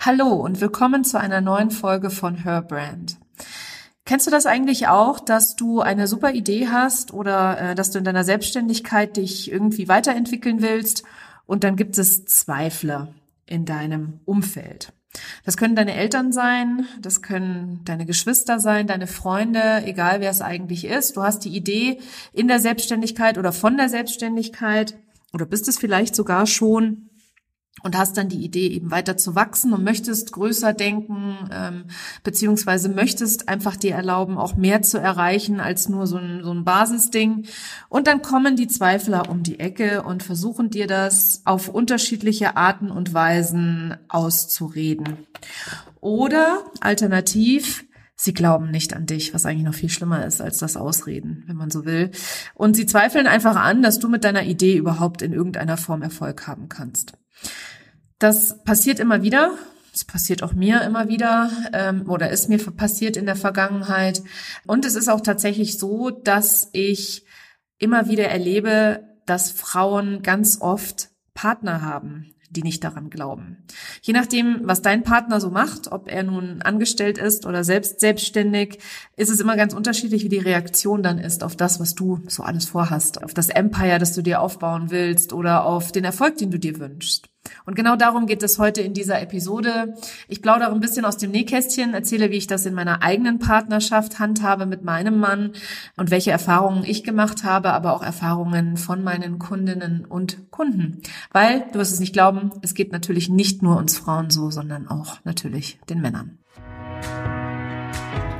Hallo und willkommen zu einer neuen Folge von Her Brand. Kennst du das eigentlich auch, dass du eine super Idee hast oder äh, dass du in deiner Selbstständigkeit dich irgendwie weiterentwickeln willst und dann gibt es Zweifler in deinem Umfeld? Das können deine Eltern sein, das können deine Geschwister sein, deine Freunde, egal wer es eigentlich ist. Du hast die Idee in der Selbstständigkeit oder von der Selbstständigkeit oder bist es vielleicht sogar schon und hast dann die Idee, eben weiter zu wachsen und möchtest größer denken, ähm, beziehungsweise möchtest einfach dir erlauben, auch mehr zu erreichen als nur so ein, so ein Basisding. Und dann kommen die Zweifler um die Ecke und versuchen dir das auf unterschiedliche Arten und Weisen auszureden. Oder alternativ, sie glauben nicht an dich, was eigentlich noch viel schlimmer ist als das Ausreden, wenn man so will. Und sie zweifeln einfach an, dass du mit deiner Idee überhaupt in irgendeiner Form Erfolg haben kannst. Das passiert immer wieder. Es passiert auch mir immer wieder ähm, oder ist mir passiert in der Vergangenheit. Und es ist auch tatsächlich so, dass ich immer wieder erlebe, dass Frauen ganz oft Partner haben, die nicht daran glauben. Je nachdem, was dein Partner so macht, ob er nun angestellt ist oder selbst selbstständig, ist es immer ganz unterschiedlich, wie die Reaktion dann ist auf das, was du so alles vorhast, auf das Empire, das du dir aufbauen willst oder auf den Erfolg, den du dir wünschst. Und genau darum geht es heute in dieser Episode. Ich plaudere ein bisschen aus dem Nähkästchen, erzähle, wie ich das in meiner eigenen Partnerschaft handhabe mit meinem Mann und welche Erfahrungen ich gemacht habe, aber auch Erfahrungen von meinen Kundinnen und Kunden. Weil, du wirst es nicht glauben, es geht natürlich nicht nur uns Frauen so, sondern auch natürlich den Männern.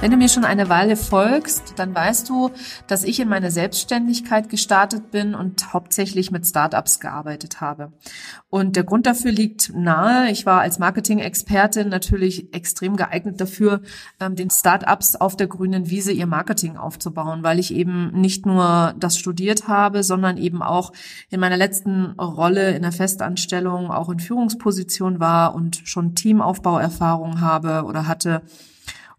Wenn du mir schon eine Weile folgst, dann weißt du, dass ich in meine Selbstständigkeit gestartet bin und hauptsächlich mit Startups gearbeitet habe. Und der Grund dafür liegt nahe. Ich war als Marketing-Expertin natürlich extrem geeignet dafür, ähm, den Startups auf der grünen Wiese ihr Marketing aufzubauen, weil ich eben nicht nur das studiert habe, sondern eben auch in meiner letzten Rolle in der Festanstellung auch in Führungsposition war und schon Teamaufbauerfahrung habe oder hatte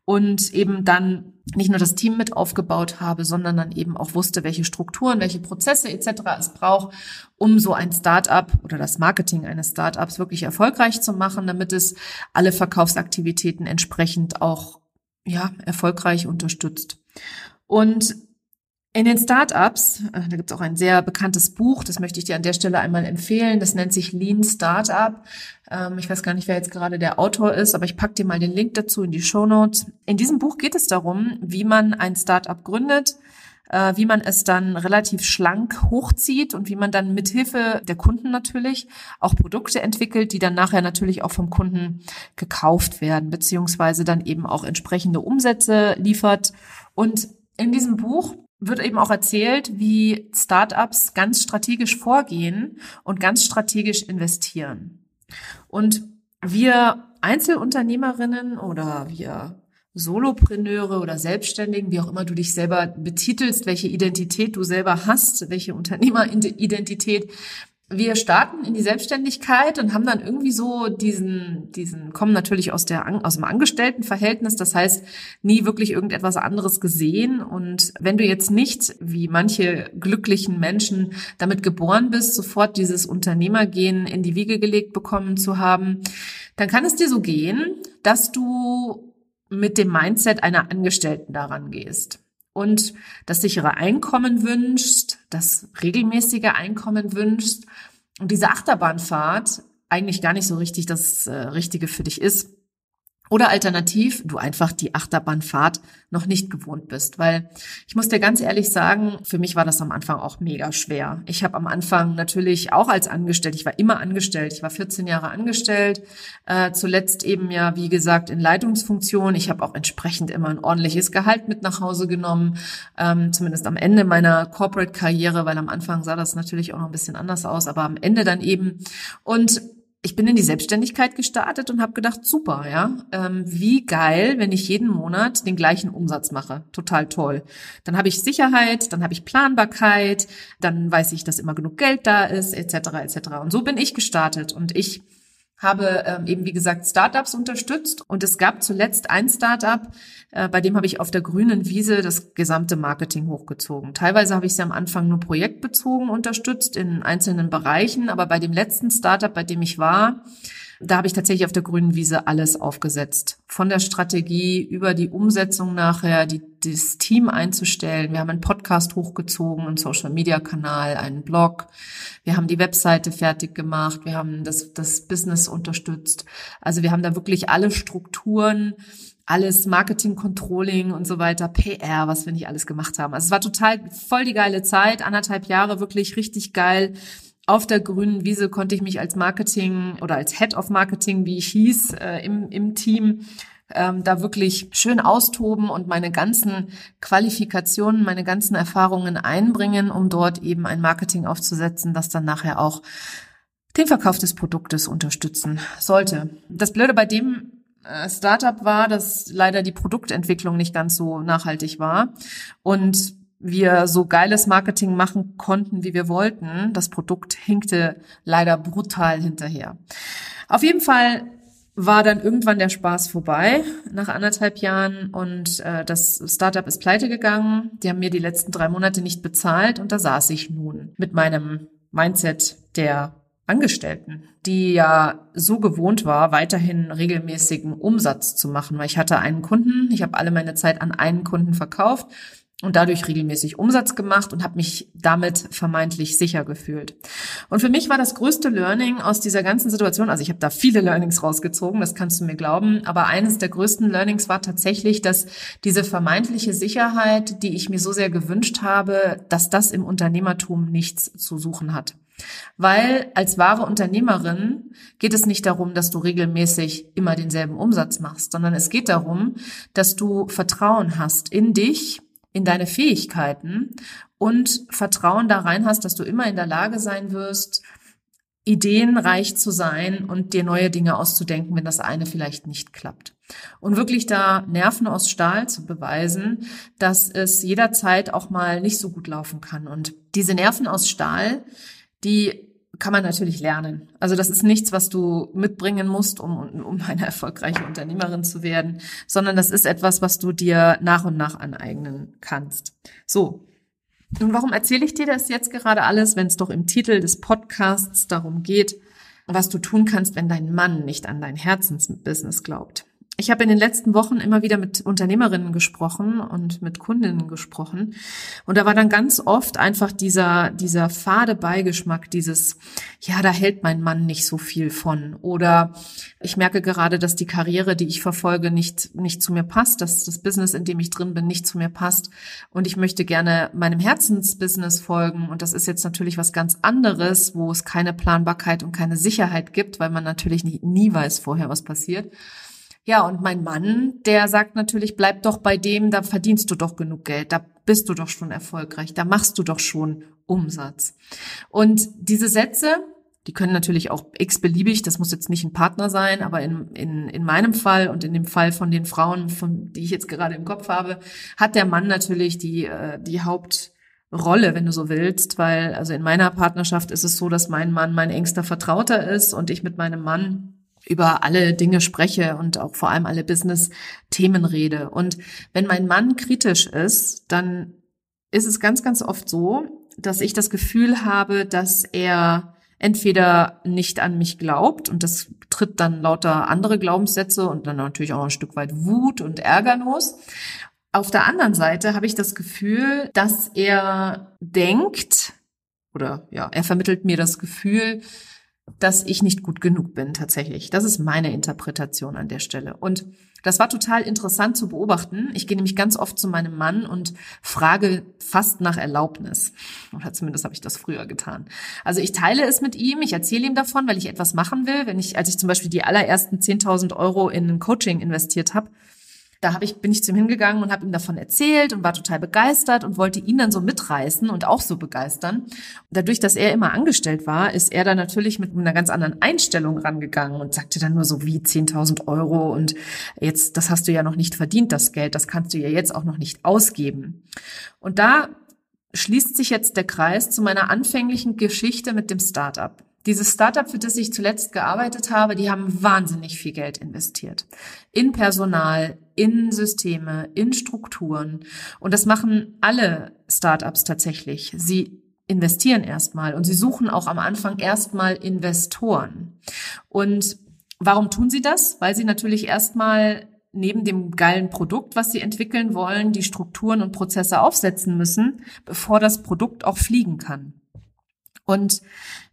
und eben dann nicht nur das Team mit aufgebaut habe, sondern dann eben auch wusste, welche Strukturen, welche Prozesse etc. es braucht, um so ein Startup oder das Marketing eines Startups wirklich erfolgreich zu machen, damit es alle Verkaufsaktivitäten entsprechend auch ja erfolgreich unterstützt. Und in den Startups, äh, da gibt es auch ein sehr bekanntes Buch, das möchte ich dir an der Stelle einmal empfehlen. Das nennt sich Lean Startup. Ähm, ich weiß gar nicht, wer jetzt gerade der Autor ist, aber ich packe dir mal den Link dazu in die Show Notes. In diesem Buch geht es darum, wie man ein Startup gründet, äh, wie man es dann relativ schlank hochzieht und wie man dann mithilfe der Kunden natürlich auch Produkte entwickelt, die dann nachher natürlich auch vom Kunden gekauft werden, beziehungsweise dann eben auch entsprechende Umsätze liefert. Und in diesem Buch wird eben auch erzählt, wie Startups ganz strategisch vorgehen und ganz strategisch investieren. Und wir Einzelunternehmerinnen oder wir Solopreneure oder Selbstständigen, wie auch immer du dich selber betitelst, welche Identität du selber hast, welche Unternehmeridentität, wir starten in die Selbstständigkeit und haben dann irgendwie so diesen, diesen, kommen natürlich aus der, aus dem Angestelltenverhältnis, das heißt, nie wirklich irgendetwas anderes gesehen. Und wenn du jetzt nicht, wie manche glücklichen Menschen damit geboren bist, sofort dieses Unternehmergehen in die Wiege gelegt bekommen zu haben, dann kann es dir so gehen, dass du mit dem Mindset einer Angestellten daran gehst und das sichere Einkommen wünschst, das regelmäßige Einkommen wünschst und diese Achterbahnfahrt eigentlich gar nicht so richtig das äh, Richtige für dich ist. Oder alternativ, du einfach die Achterbahnfahrt noch nicht gewohnt bist. Weil ich muss dir ganz ehrlich sagen, für mich war das am Anfang auch mega schwer. Ich habe am Anfang natürlich auch als angestellt, ich war immer angestellt, ich war 14 Jahre angestellt, äh, zuletzt eben ja, wie gesagt, in Leitungsfunktion. Ich habe auch entsprechend immer ein ordentliches Gehalt mit nach Hause genommen, ähm, zumindest am Ende meiner Corporate-Karriere, weil am Anfang sah das natürlich auch noch ein bisschen anders aus, aber am Ende dann eben. Und ich bin in die Selbstständigkeit gestartet und habe gedacht, super, ja, ähm, wie geil, wenn ich jeden Monat den gleichen Umsatz mache. Total toll. Dann habe ich Sicherheit, dann habe ich Planbarkeit, dann weiß ich, dass immer genug Geld da ist, etc. etc. Und so bin ich gestartet und ich habe ähm, eben, wie gesagt, Startups unterstützt. Und es gab zuletzt ein Startup, äh, bei dem habe ich auf der grünen Wiese das gesamte Marketing hochgezogen. Teilweise habe ich sie am Anfang nur projektbezogen unterstützt in einzelnen Bereichen, aber bei dem letzten Startup, bei dem ich war, da habe ich tatsächlich auf der grünen Wiese alles aufgesetzt. Von der Strategie über die Umsetzung nachher, die, das Team einzustellen. Wir haben einen Podcast hochgezogen, einen Social-Media-Kanal, einen Blog. Wir haben die Webseite fertig gemacht. Wir haben das, das Business unterstützt. Also wir haben da wirklich alle Strukturen alles Marketing, Controlling und so weiter, PR, was wir nicht alles gemacht haben. Also es war total voll die geile Zeit, anderthalb Jahre wirklich richtig geil auf der grünen Wiese konnte ich mich als Marketing oder als Head of Marketing, wie ich hieß, äh, im, im Team ähm, da wirklich schön austoben und meine ganzen Qualifikationen, meine ganzen Erfahrungen einbringen, um dort eben ein Marketing aufzusetzen, das dann nachher auch den Verkauf des Produktes unterstützen sollte. Das Blöde bei dem äh, Startup war, dass leider die Produktentwicklung nicht ganz so nachhaltig war und wir so geiles Marketing machen konnten, wie wir wollten. Das Produkt hinkte leider brutal hinterher. Auf jeden Fall war dann irgendwann der Spaß vorbei nach anderthalb Jahren und äh, das Startup ist pleite gegangen. Die haben mir die letzten drei Monate nicht bezahlt und da saß ich nun mit meinem Mindset der Angestellten, die ja so gewohnt war, weiterhin regelmäßigen Umsatz zu machen, weil ich hatte einen Kunden, ich habe alle meine Zeit an einen Kunden verkauft und dadurch regelmäßig Umsatz gemacht und habe mich damit vermeintlich sicher gefühlt. Und für mich war das größte Learning aus dieser ganzen Situation, also ich habe da viele Learnings rausgezogen, das kannst du mir glauben, aber eines der größten Learnings war tatsächlich, dass diese vermeintliche Sicherheit, die ich mir so sehr gewünscht habe, dass das im Unternehmertum nichts zu suchen hat. Weil als wahre Unternehmerin geht es nicht darum, dass du regelmäßig immer denselben Umsatz machst, sondern es geht darum, dass du Vertrauen hast in dich, in deine Fähigkeiten und Vertrauen da rein hast, dass du immer in der Lage sein wirst, ideenreich zu sein und dir neue Dinge auszudenken, wenn das eine vielleicht nicht klappt. Und wirklich da Nerven aus Stahl zu beweisen, dass es jederzeit auch mal nicht so gut laufen kann. Und diese Nerven aus Stahl, die kann man natürlich lernen. Also das ist nichts, was du mitbringen musst, um, um eine erfolgreiche Unternehmerin zu werden, sondern das ist etwas, was du dir nach und nach aneignen kannst. So. Und warum erzähle ich dir das jetzt gerade alles, wenn es doch im Titel des Podcasts darum geht, was du tun kannst, wenn dein Mann nicht an dein Herzensbusiness glaubt? Ich habe in den letzten Wochen immer wieder mit Unternehmerinnen gesprochen und mit Kundinnen gesprochen. Und da war dann ganz oft einfach dieser, dieser fade Beigeschmack, dieses, ja, da hält mein Mann nicht so viel von. Oder ich merke gerade, dass die Karriere, die ich verfolge, nicht, nicht zu mir passt, dass das Business, in dem ich drin bin, nicht zu mir passt. Und ich möchte gerne meinem Herzensbusiness folgen. Und das ist jetzt natürlich was ganz anderes, wo es keine Planbarkeit und keine Sicherheit gibt, weil man natürlich nie, nie weiß vorher, was passiert. Ja, und mein Mann, der sagt natürlich, bleib doch bei dem, da verdienst du doch genug Geld, da bist du doch schon erfolgreich, da machst du doch schon Umsatz. Und diese Sätze, die können natürlich auch x-beliebig, das muss jetzt nicht ein Partner sein, aber in, in, in meinem Fall und in dem Fall von den Frauen, von, die ich jetzt gerade im Kopf habe, hat der Mann natürlich die, äh, die Hauptrolle, wenn du so willst, weil also in meiner Partnerschaft ist es so, dass mein Mann mein engster Vertrauter ist und ich mit meinem Mann über alle Dinge spreche und auch vor allem alle Business-Themen rede. Und wenn mein Mann kritisch ist, dann ist es ganz, ganz oft so, dass ich das Gefühl habe, dass er entweder nicht an mich glaubt und das tritt dann lauter andere Glaubenssätze und dann natürlich auch ein Stück weit Wut und Ärger los. Auf der anderen Seite habe ich das Gefühl, dass er denkt oder ja, er vermittelt mir das Gefühl, dass ich nicht gut genug bin tatsächlich. Das ist meine Interpretation an der Stelle. Und das war total interessant zu beobachten. Ich gehe nämlich ganz oft zu meinem Mann und frage fast nach Erlaubnis. Oder zumindest habe ich das früher getan. Also ich teile es mit ihm, ich erzähle ihm davon, weil ich etwas machen will. Wenn ich, als ich zum Beispiel die allerersten 10.000 Euro in ein Coaching investiert habe, da hab ich, bin ich zu ihm hingegangen und habe ihm davon erzählt und war total begeistert und wollte ihn dann so mitreißen und auch so begeistern. Und dadurch, dass er immer angestellt war, ist er dann natürlich mit einer ganz anderen Einstellung rangegangen und sagte dann nur so wie 10.000 Euro und jetzt, das hast du ja noch nicht verdient, das Geld, das kannst du ja jetzt auch noch nicht ausgeben. Und da schließt sich jetzt der Kreis zu meiner anfänglichen Geschichte mit dem Startup. Dieses Startup, für das ich zuletzt gearbeitet habe, die haben wahnsinnig viel Geld investiert. In Personal, in Systeme, in Strukturen. Und das machen alle Startups tatsächlich. Sie investieren erstmal und sie suchen auch am Anfang erstmal Investoren. Und warum tun sie das? Weil sie natürlich erstmal neben dem geilen Produkt, was sie entwickeln wollen, die Strukturen und Prozesse aufsetzen müssen, bevor das Produkt auch fliegen kann. Und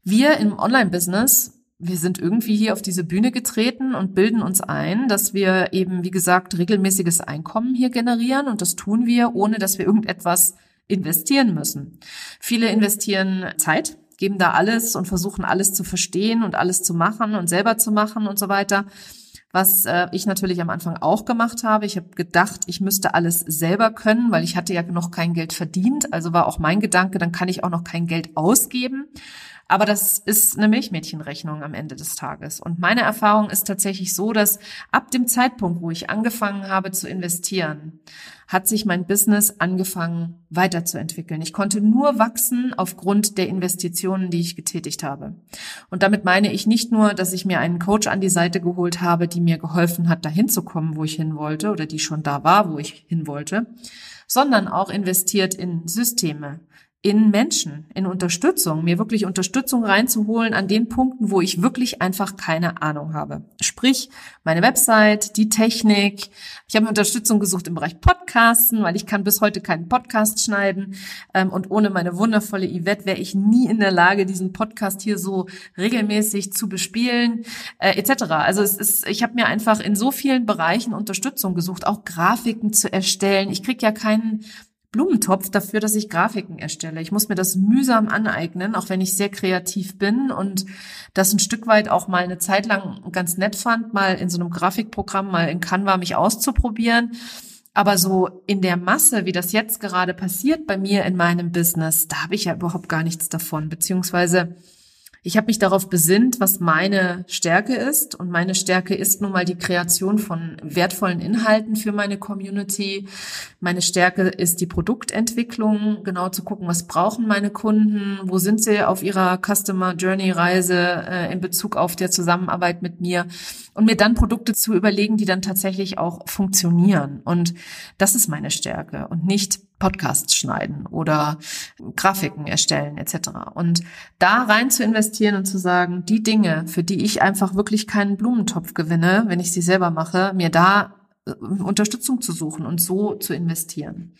wir im Online-Business, wir sind irgendwie hier auf diese Bühne getreten und bilden uns ein, dass wir eben, wie gesagt, regelmäßiges Einkommen hier generieren. Und das tun wir, ohne dass wir irgendetwas investieren müssen. Viele investieren Zeit, geben da alles und versuchen alles zu verstehen und alles zu machen und selber zu machen und so weiter was äh, ich natürlich am Anfang auch gemacht habe. Ich habe gedacht, ich müsste alles selber können, weil ich hatte ja noch kein Geld verdient. Also war auch mein Gedanke, dann kann ich auch noch kein Geld ausgeben. Aber das ist eine Milchmädchenrechnung am Ende des Tages. Und meine Erfahrung ist tatsächlich so, dass ab dem Zeitpunkt, wo ich angefangen habe zu investieren, hat sich mein Business angefangen weiterzuentwickeln. Ich konnte nur wachsen aufgrund der Investitionen, die ich getätigt habe. Und damit meine ich nicht nur, dass ich mir einen Coach an die Seite geholt habe, die mir geholfen hat, dahin zu kommen, wo ich hin wollte oder die schon da war, wo ich hin wollte, sondern auch investiert in Systeme, in Menschen, in Unterstützung, mir wirklich Unterstützung reinzuholen an den Punkten, wo ich wirklich einfach keine Ahnung habe. Sprich, meine Website, die Technik. Ich habe Unterstützung gesucht im Bereich Podcasten, weil ich kann bis heute keinen Podcast schneiden. Ähm, und ohne meine wundervolle Yvette wäre ich nie in der Lage, diesen Podcast hier so regelmäßig zu bespielen, äh, etc. Also es ist, ich habe mir einfach in so vielen Bereichen Unterstützung gesucht, auch Grafiken zu erstellen. Ich krieg ja keinen Blumentopf dafür, dass ich Grafiken erstelle. Ich muss mir das mühsam aneignen, auch wenn ich sehr kreativ bin und das ein Stück weit auch mal eine Zeit lang ganz nett fand, mal in so einem Grafikprogramm, mal in Canva mich auszuprobieren. Aber so in der Masse, wie das jetzt gerade passiert bei mir in meinem Business, da habe ich ja überhaupt gar nichts davon, beziehungsweise ich habe mich darauf besinnt, was meine Stärke ist. Und meine Stärke ist nun mal die Kreation von wertvollen Inhalten für meine Community. Meine Stärke ist die Produktentwicklung, genau zu gucken, was brauchen meine Kunden, wo sind sie auf ihrer Customer Journey Reise äh, in Bezug auf der Zusammenarbeit mit mir und mir dann Produkte zu überlegen, die dann tatsächlich auch funktionieren. Und das ist meine Stärke und nicht Podcasts schneiden oder Grafiken erstellen etc. Und da rein zu investieren und zu sagen, die Dinge, für die ich einfach wirklich keinen Blumentopf gewinne, wenn ich sie selber mache, mir da äh, Unterstützung zu suchen und so zu investieren.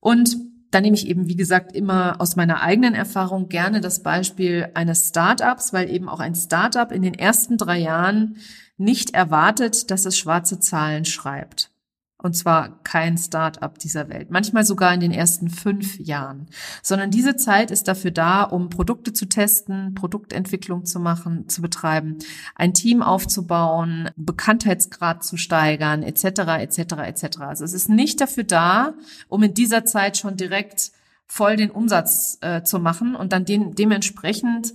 Und da nehme ich eben, wie gesagt, immer aus meiner eigenen Erfahrung gerne das Beispiel eines Startups, weil eben auch ein Startup in den ersten drei Jahren nicht erwartet, dass es schwarze Zahlen schreibt. Und zwar kein Start-up dieser Welt. Manchmal sogar in den ersten fünf Jahren. Sondern diese Zeit ist dafür da, um Produkte zu testen, Produktentwicklung zu machen, zu betreiben, ein Team aufzubauen, Bekanntheitsgrad zu steigern, etc., etc., etc. Also es ist nicht dafür da, um in dieser Zeit schon direkt voll den Umsatz äh, zu machen und dann den, dementsprechend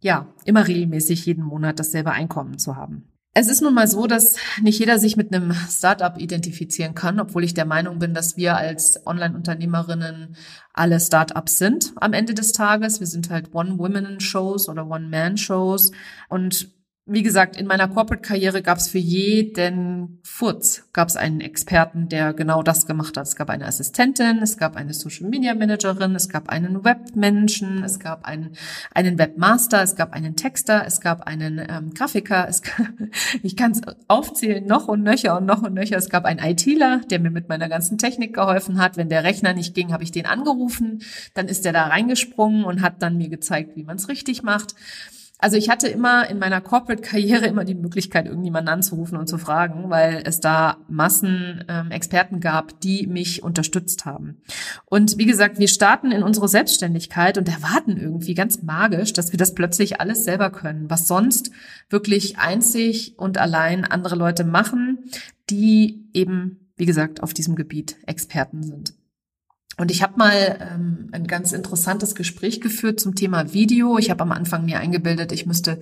ja immer regelmäßig jeden Monat dasselbe Einkommen zu haben. Es ist nun mal so, dass nicht jeder sich mit einem Startup identifizieren kann, obwohl ich der Meinung bin, dass wir als Online-Unternehmerinnen alle Startups sind am Ende des Tages. Wir sind halt One-Women-Shows oder One-Man-Shows und wie gesagt, in meiner Corporate-Karriere gab es für jeden Furz gab es einen Experten, der genau das gemacht hat. Es gab eine Assistentin, es gab eine Social-Media-Managerin, es gab einen Webmenschen, es gab einen, einen Webmaster, es gab einen Texter, es gab einen ähm, Grafiker. Es gab, ich kann es aufzählen, noch und nöcher und noch und nöcher. Es gab einen ITler, der mir mit meiner ganzen Technik geholfen hat. Wenn der Rechner nicht ging, habe ich den angerufen. Dann ist der da reingesprungen und hat dann mir gezeigt, wie man es richtig macht. Also ich hatte immer in meiner Corporate-Karriere immer die Möglichkeit, irgendjemanden anzurufen und zu fragen, weil es da Massen ähm, Experten gab, die mich unterstützt haben. Und wie gesagt, wir starten in unsere Selbstständigkeit und erwarten irgendwie ganz magisch, dass wir das plötzlich alles selber können, was sonst wirklich einzig und allein andere Leute machen, die eben, wie gesagt, auf diesem Gebiet Experten sind. Und ich habe mal ähm, ein ganz interessantes Gespräch geführt zum Thema Video. Ich habe am Anfang mir eingebildet, ich müsste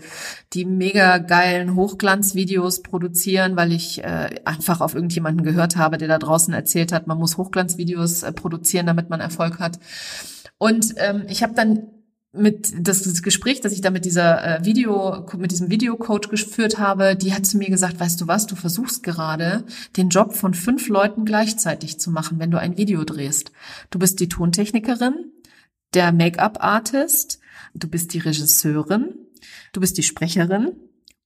die mega geilen Hochglanzvideos produzieren, weil ich äh, einfach auf irgendjemanden gehört habe, der da draußen erzählt hat, man muss Hochglanzvideos äh, produzieren, damit man Erfolg hat. Und ähm, ich habe dann mit das, Gespräch, das ich da mit dieser äh, Video, mit diesem Videocoach geführt habe, die hat zu mir gesagt, weißt du was, du versuchst gerade den Job von fünf Leuten gleichzeitig zu machen, wenn du ein Video drehst. Du bist die Tontechnikerin, der Make-up-Artist, du bist die Regisseurin, du bist die Sprecherin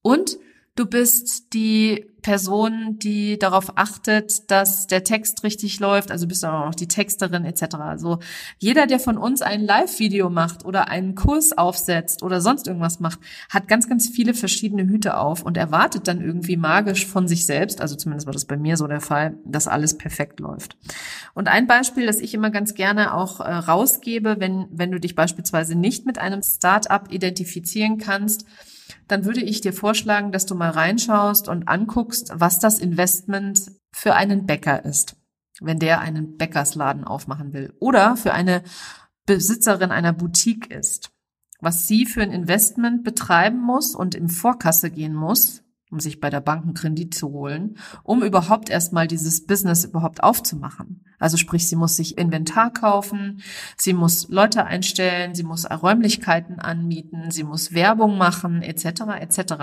und du bist die Person, die darauf achtet, dass der Text richtig läuft, also bist du auch noch die Texterin etc. Also jeder, der von uns ein Live-Video macht oder einen Kurs aufsetzt oder sonst irgendwas macht, hat ganz, ganz viele verschiedene Hüte auf und erwartet dann irgendwie magisch von sich selbst, also zumindest war das bei mir so der Fall, dass alles perfekt läuft. Und ein Beispiel, das ich immer ganz gerne auch äh, rausgebe, wenn, wenn du dich beispielsweise nicht mit einem Start-up identifizieren kannst, dann würde ich dir vorschlagen, dass du mal reinschaust und anguckst, was das Investment für einen Bäcker ist, wenn der einen Bäckersladen aufmachen will oder für eine Besitzerin einer Boutique ist, was sie für ein Investment betreiben muss und im Vorkasse gehen muss, um sich bei der Bank einen Kredit zu holen, um überhaupt erstmal dieses Business überhaupt aufzumachen. Also sprich, sie muss sich Inventar kaufen, sie muss Leute einstellen, sie muss Räumlichkeiten anmieten, sie muss Werbung machen, etc. etc.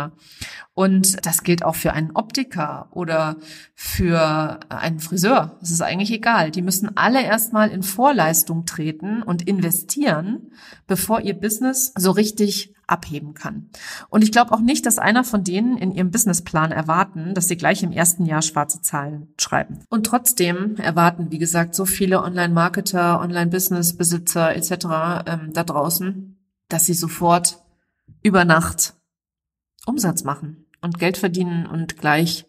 Und das gilt auch für einen Optiker oder für einen Friseur. Es ist eigentlich egal. Die müssen alle erstmal in Vorleistung treten und investieren, bevor ihr Business so richtig abheben kann. Und ich glaube auch nicht, dass einer von denen in ihrem Businessplan erwarten, dass sie gleich im ersten Jahr schwarze Zahlen schreiben. Und trotzdem erwarten, wie gesagt, so viele Online-Marketer, Online-Business-Besitzer etc. Ähm, da draußen, dass sie sofort über Nacht Umsatz machen und Geld verdienen und gleich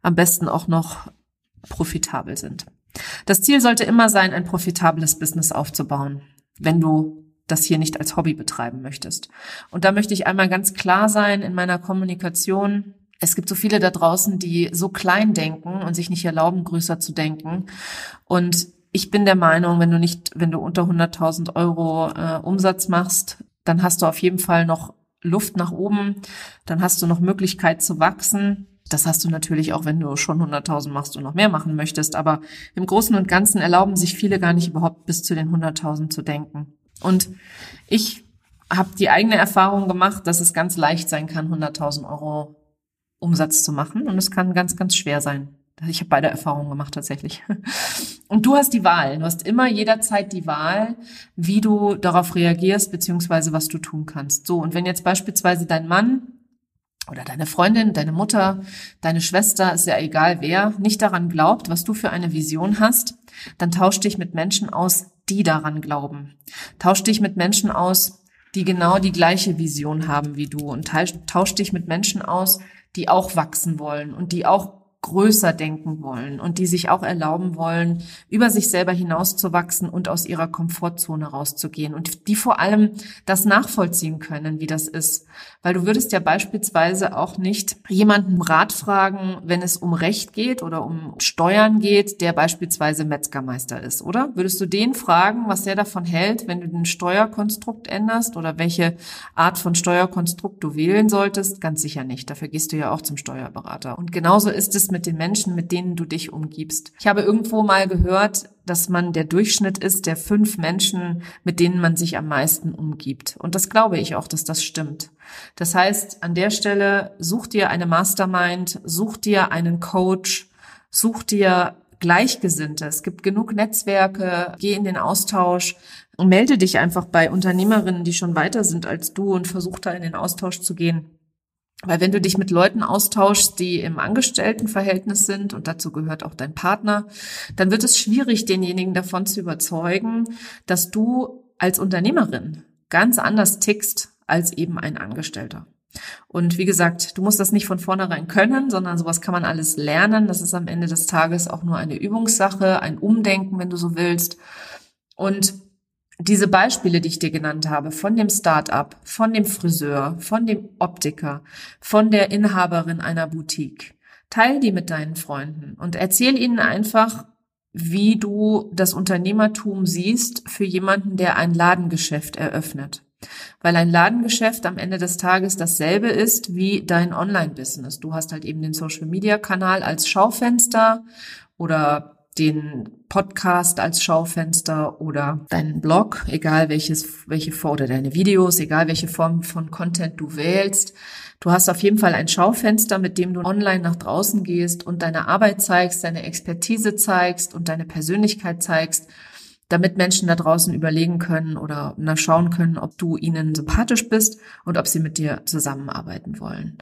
am besten auch noch profitabel sind. Das Ziel sollte immer sein, ein profitables Business aufzubauen, wenn du das hier nicht als Hobby betreiben möchtest. Und da möchte ich einmal ganz klar sein in meiner Kommunikation. Es gibt so viele da draußen, die so klein denken und sich nicht erlauben, größer zu denken. Und ich bin der Meinung, wenn du nicht, wenn du unter 100.000 Euro äh, Umsatz machst, dann hast du auf jeden Fall noch Luft nach oben. Dann hast du noch Möglichkeit zu wachsen. Das hast du natürlich auch, wenn du schon 100.000 machst und noch mehr machen möchtest. Aber im Großen und Ganzen erlauben sich viele gar nicht überhaupt bis zu den 100.000 zu denken. Und ich habe die eigene Erfahrung gemacht, dass es ganz leicht sein kann, 100.000 Euro Umsatz zu machen. Und es kann ganz, ganz schwer sein. Ich habe beide Erfahrungen gemacht tatsächlich. Und du hast die Wahl. Du hast immer jederzeit die Wahl, wie du darauf reagierst, beziehungsweise was du tun kannst. So, und wenn jetzt beispielsweise dein Mann oder deine Freundin, deine Mutter, deine Schwester, ist ja egal wer, nicht daran glaubt, was du für eine Vision hast, dann tausch dich mit Menschen aus, die daran glauben. Tausch dich mit Menschen aus, die genau die gleiche Vision haben wie du und tausch dich mit Menschen aus, die auch wachsen wollen und die auch größer denken wollen und die sich auch erlauben wollen, über sich selber hinauszuwachsen und aus ihrer Komfortzone rauszugehen und die vor allem das nachvollziehen können, wie das ist. Weil du würdest ja beispielsweise auch nicht jemanden Rat fragen, wenn es um Recht geht oder um Steuern geht, der beispielsweise Metzgermeister ist, oder? Würdest du den fragen, was er davon hält, wenn du den Steuerkonstrukt änderst oder welche Art von Steuerkonstrukt du wählen solltest? Ganz sicher nicht. Dafür gehst du ja auch zum Steuerberater. Und genauso ist es mit den Menschen, mit denen du dich umgibst. Ich habe irgendwo mal gehört, dass man der Durchschnitt ist der fünf Menschen, mit denen man sich am meisten umgibt. Und das glaube ich auch, dass das stimmt. Das heißt, an der Stelle such dir eine Mastermind, such dir einen Coach, such dir Gleichgesinnte. Es gibt genug Netzwerke, geh in den Austausch und melde dich einfach bei Unternehmerinnen, die schon weiter sind als du und versuch da in den Austausch zu gehen. Weil wenn du dich mit Leuten austauschst, die im Angestelltenverhältnis sind, und dazu gehört auch dein Partner, dann wird es schwierig, denjenigen davon zu überzeugen, dass du als Unternehmerin ganz anders tickst als eben ein Angestellter. Und wie gesagt, du musst das nicht von vornherein können, sondern sowas kann man alles lernen. Das ist am Ende des Tages auch nur eine Übungssache, ein Umdenken, wenn du so willst. Und diese Beispiele, die ich dir genannt habe, von dem Start-up, von dem Friseur, von dem Optiker, von der Inhaberin einer Boutique, teil die mit deinen Freunden und erzähl ihnen einfach, wie du das Unternehmertum siehst für jemanden, der ein Ladengeschäft eröffnet. Weil ein Ladengeschäft am Ende des Tages dasselbe ist wie dein Online-Business. Du hast halt eben den Social-Media-Kanal als Schaufenster oder den Podcast als Schaufenster oder deinen Blog, egal welches, welche Form oder deine Videos, egal welche Form von Content du wählst. Du hast auf jeden Fall ein Schaufenster, mit dem du online nach draußen gehst und deine Arbeit zeigst, deine Expertise zeigst und deine Persönlichkeit zeigst damit Menschen da draußen überlegen können oder schauen können, ob du ihnen sympathisch bist und ob sie mit dir zusammenarbeiten wollen.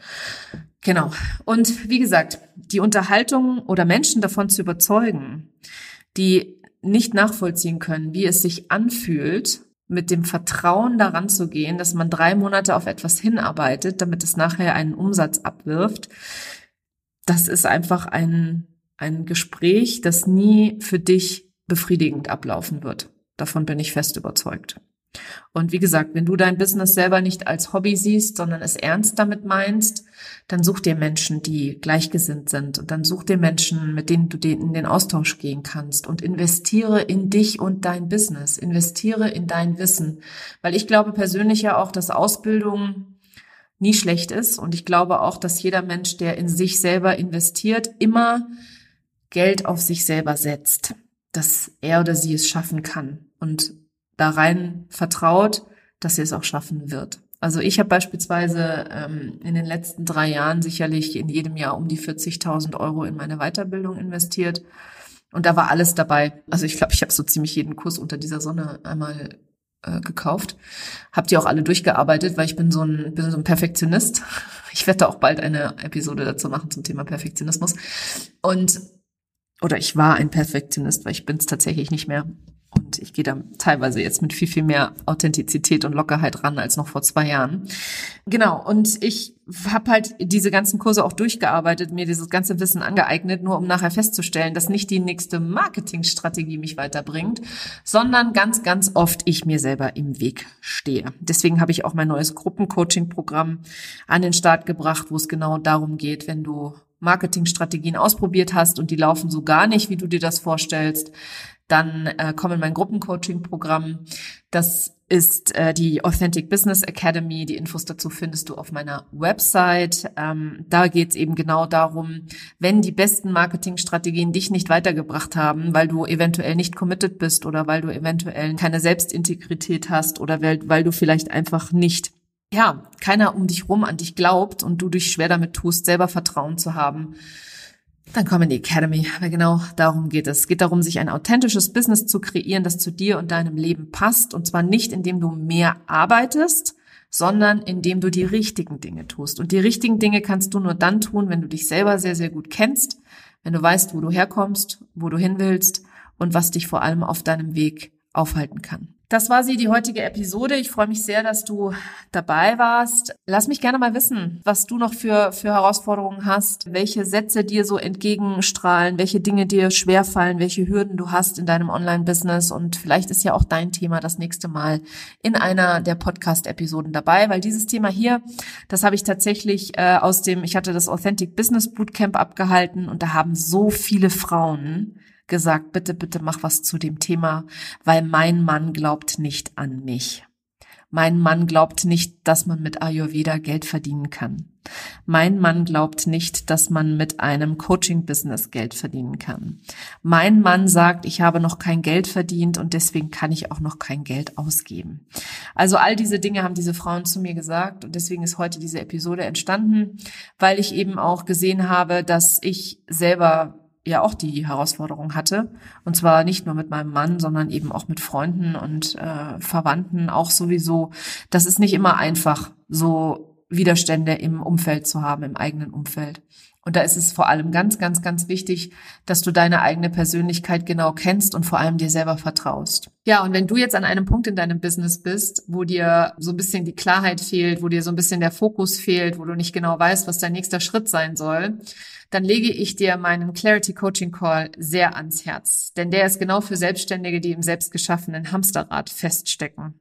Genau. Und wie gesagt, die Unterhaltung oder Menschen davon zu überzeugen, die nicht nachvollziehen können, wie es sich anfühlt, mit dem Vertrauen daran zu gehen, dass man drei Monate auf etwas hinarbeitet, damit es nachher einen Umsatz abwirft, das ist einfach ein, ein Gespräch, das nie für dich befriedigend ablaufen wird. Davon bin ich fest überzeugt. Und wie gesagt, wenn du dein Business selber nicht als Hobby siehst, sondern es ernst damit meinst, dann such dir Menschen, die gleichgesinnt sind. Und dann such dir Menschen, mit denen du in den Austausch gehen kannst. Und investiere in dich und dein Business. Investiere in dein Wissen. Weil ich glaube persönlich ja auch, dass Ausbildung nie schlecht ist. Und ich glaube auch, dass jeder Mensch, der in sich selber investiert, immer Geld auf sich selber setzt, dass er oder sie es schaffen kann und da rein vertraut, dass sie es auch schaffen wird. Also ich habe beispielsweise ähm, in den letzten drei Jahren sicherlich in jedem Jahr um die 40.000 Euro in meine Weiterbildung investiert. Und da war alles dabei. Also ich glaube, ich habe so ziemlich jeden Kurs unter dieser Sonne einmal äh, gekauft. Habt ihr auch alle durchgearbeitet, weil ich bin so ein bin so ein Perfektionist. Ich werde auch bald eine Episode dazu machen zum Thema Perfektionismus. Und oder ich war ein Perfektionist, weil ich bin es tatsächlich nicht mehr. Und ich gehe da teilweise jetzt mit viel, viel mehr Authentizität und Lockerheit ran als noch vor zwei Jahren. Genau, und ich habe halt diese ganzen Kurse auch durchgearbeitet, mir dieses ganze Wissen angeeignet, nur um nachher festzustellen, dass nicht die nächste Marketingstrategie mich weiterbringt, sondern ganz, ganz oft ich mir selber im Weg stehe. Deswegen habe ich auch mein neues Gruppencoaching-Programm an den Start gebracht, wo es genau darum geht, wenn du Marketingstrategien ausprobiert hast und die laufen so gar nicht, wie du dir das vorstellst, dann äh, komm in mein Gruppencoaching-Programm. Das ist äh, die Authentic Business Academy. Die Infos dazu findest du auf meiner Website. Ähm, da geht es eben genau darum, wenn die besten Marketingstrategien dich nicht weitergebracht haben, weil du eventuell nicht committed bist oder weil du eventuell keine Selbstintegrität hast oder weil, weil du vielleicht einfach nicht ja, keiner um dich rum an dich glaubt und du dich schwer damit tust, selber Vertrauen zu haben, dann komm in die Academy, weil genau darum geht es. Es geht darum, sich ein authentisches Business zu kreieren, das zu dir und deinem Leben passt. Und zwar nicht, indem du mehr arbeitest, sondern indem du die richtigen Dinge tust. Und die richtigen Dinge kannst du nur dann tun, wenn du dich selber sehr, sehr gut kennst, wenn du weißt, wo du herkommst, wo du hin willst und was dich vor allem auf deinem Weg aufhalten kann. Das war sie, die heutige Episode. Ich freue mich sehr, dass du dabei warst. Lass mich gerne mal wissen, was du noch für, für Herausforderungen hast, welche Sätze dir so entgegenstrahlen, welche Dinge dir schwerfallen, welche Hürden du hast in deinem Online-Business. Und vielleicht ist ja auch dein Thema das nächste Mal in einer der Podcast-Episoden dabei, weil dieses Thema hier, das habe ich tatsächlich äh, aus dem, ich hatte das Authentic Business Bootcamp abgehalten und da haben so viele Frauen gesagt, bitte, bitte mach was zu dem Thema, weil mein Mann glaubt nicht an mich. Mein Mann glaubt nicht, dass man mit Ayurveda Geld verdienen kann. Mein Mann glaubt nicht, dass man mit einem Coaching-Business Geld verdienen kann. Mein Mann sagt, ich habe noch kein Geld verdient und deswegen kann ich auch noch kein Geld ausgeben. Also all diese Dinge haben diese Frauen zu mir gesagt und deswegen ist heute diese Episode entstanden, weil ich eben auch gesehen habe, dass ich selber ja auch die Herausforderung hatte. Und zwar nicht nur mit meinem Mann, sondern eben auch mit Freunden und äh, Verwandten auch sowieso. Das ist nicht immer einfach, so Widerstände im Umfeld zu haben, im eigenen Umfeld. Und da ist es vor allem ganz, ganz, ganz wichtig, dass du deine eigene Persönlichkeit genau kennst und vor allem dir selber vertraust. Ja, und wenn du jetzt an einem Punkt in deinem Business bist, wo dir so ein bisschen die Klarheit fehlt, wo dir so ein bisschen der Fokus fehlt, wo du nicht genau weißt, was dein nächster Schritt sein soll, dann lege ich dir meinen Clarity Coaching Call sehr ans Herz. Denn der ist genau für Selbstständige, die im selbstgeschaffenen Hamsterrad feststecken.